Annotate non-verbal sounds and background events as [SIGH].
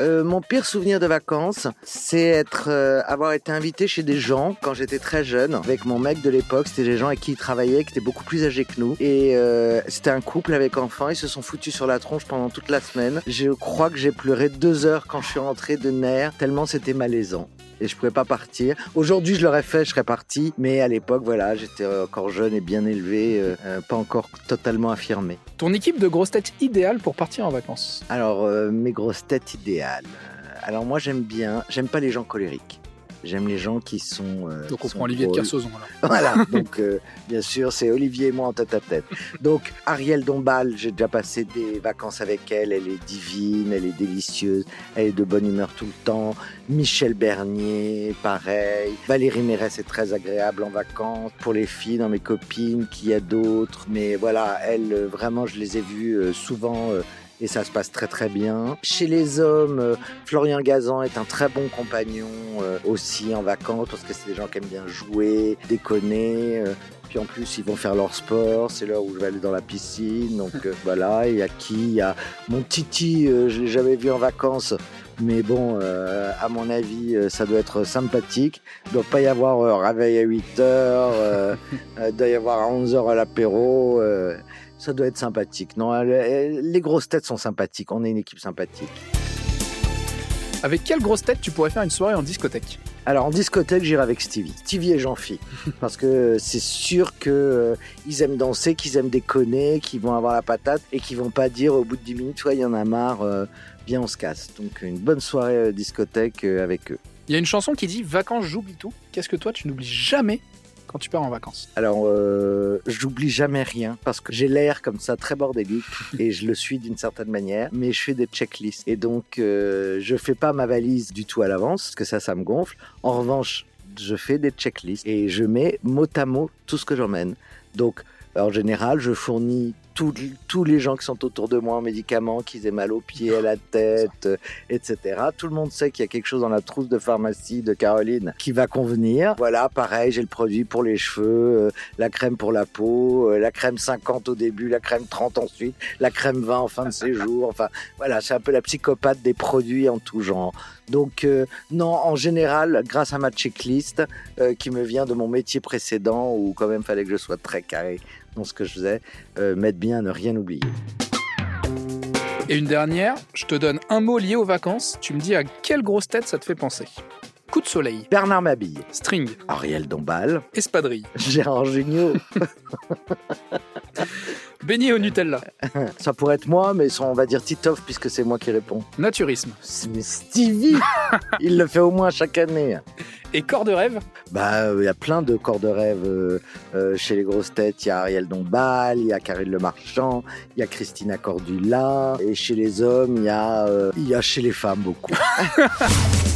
Euh, mon pire souvenir de vacances, c'est être, euh, avoir été invité chez des gens quand j'étais très jeune. Avec mon mec de l'époque, c'était des gens avec qui il travaillait, qui étaient beaucoup plus âgés que nous. Et euh, c'était un couple avec enfants. Ils se sont foutus sur la tronche pendant toute la semaine. Je crois que j'ai pleuré deux heures quand je suis rentré de nerfs, tellement c'était malaisant. Et je pouvais pas partir. Aujourd'hui, je l'aurais fait, je serais parti. Mais à l'époque, voilà, j'étais encore jeune et bien élevé, euh, euh, pas encore totalement affirmé. Ton équipe de grosses têtes idéale pour partir en vacances? Alors, euh, mes grosses têtes idéales. Alors moi, j'aime bien, j'aime pas les gens colériques. J'aime les gens qui sont. euh, Donc on sont prend Olivier de drôles. Kersauzon. [LAUGHS] Voilà, donc euh, bien sûr, c'est Olivier et moi en tête à tête. Donc Ariel Dombal, j'ai déjà passé des vacances avec elle, elle est divine, elle est délicieuse, elle est de bonne humeur tout le temps. Michel Bernier, pareil. Valérie Mérès est très agréable en vacances. Pour les filles, dans mes copines, qui y a d'autres. Mais voilà, elle, euh, vraiment, je les ai vues euh, souvent. Et ça se passe très très bien. Chez les hommes, euh, Florian Gazan est un très bon compagnon euh, aussi en vacances parce que c'est des gens qui aiment bien jouer, déconner. euh, puis en plus, ils vont faire leur sport. C'est l'heure où je vais aller dans la piscine. Donc [LAUGHS] euh, voilà, il y a qui? Il y a mon Titi, euh, je l'ai jamais vu en vacances. Mais bon, euh, à mon avis, euh, ça doit être sympathique. Il doit pas y avoir euh, réveil à 8 heures. [LAUGHS] il doit y avoir à 11 heures à l'apéro. euh, ça doit être sympathique. Non, les grosses têtes sont sympathiques. On est une équipe sympathique. Avec quelle grosse tête tu pourrais faire une soirée en discothèque? Alors en discothèque, j'irai avec Stevie. Stevie et Jean-Phi. [LAUGHS] Parce que c'est sûr que euh, ils aiment danser, qu'ils aiment déconner, qu'ils vont avoir la patate et qu'ils vont pas dire au bout de 10 minutes, ouais, il y en a marre, euh, viens, on se casse. Donc une bonne soirée euh, discothèque euh, avec eux. Il y a une chanson qui dit Vacances, j'oublie tout. Qu'est-ce que toi tu n'oublies jamais quand tu pars en vacances Alors, euh, j'oublie jamais rien parce que j'ai l'air comme ça très bordélique [LAUGHS] et je le suis d'une certaine manière, mais je fais des checklists et donc euh, je fais pas ma valise du tout à l'avance parce que ça, ça me gonfle. En revanche, je fais des checklists et je mets mot à mot tout ce que j'emmène. Donc, en général, je fournis tous- tous les gens qui sont autour de moi en médicaments, qu'ils aient mal aux pieds, à la tête, euh, etc. Tout le monde sait qu'il y a quelque chose dans la trousse de pharmacie de Caroline qui va convenir. Voilà, pareil, j'ai le produit pour les cheveux, euh, la crème pour la peau, euh, la crème 50 au début, la crème 30 ensuite, la crème 20 en fin de séjour. Enfin, voilà, c'est un peu la psychopathe des produits en tout genre. Donc, euh, non, en général, grâce à ma checklist euh, qui me vient de mon métier précédent où quand même fallait que je sois très carré dans ce que je faisais, euh, m'aide bien à ne rien oublier. Et une dernière, je te donne un mot lié aux vacances. Tu me dis à quelle grosse tête ça te fait penser. Coup de soleil, Bernard Mabille, string, Ariel Dombal, espadrille, Gérard Jugnot, [LAUGHS] beignet au Nutella, [LAUGHS] ça pourrait être moi, mais on va dire Titoff puisque c'est moi qui réponds. naturisme Mais Stevie, [LAUGHS] il le fait au moins chaque année. et corps de rêve? Bah, euh, il y a plein de corps de rêve euh, euh, chez les grosses têtes. Il y a Ariel Dombal, il y a Karine Le Marchand, il y a Christina Cordula. Et chez les hommes, il y a, euh, il y a chez les femmes beaucoup. [LAUGHS]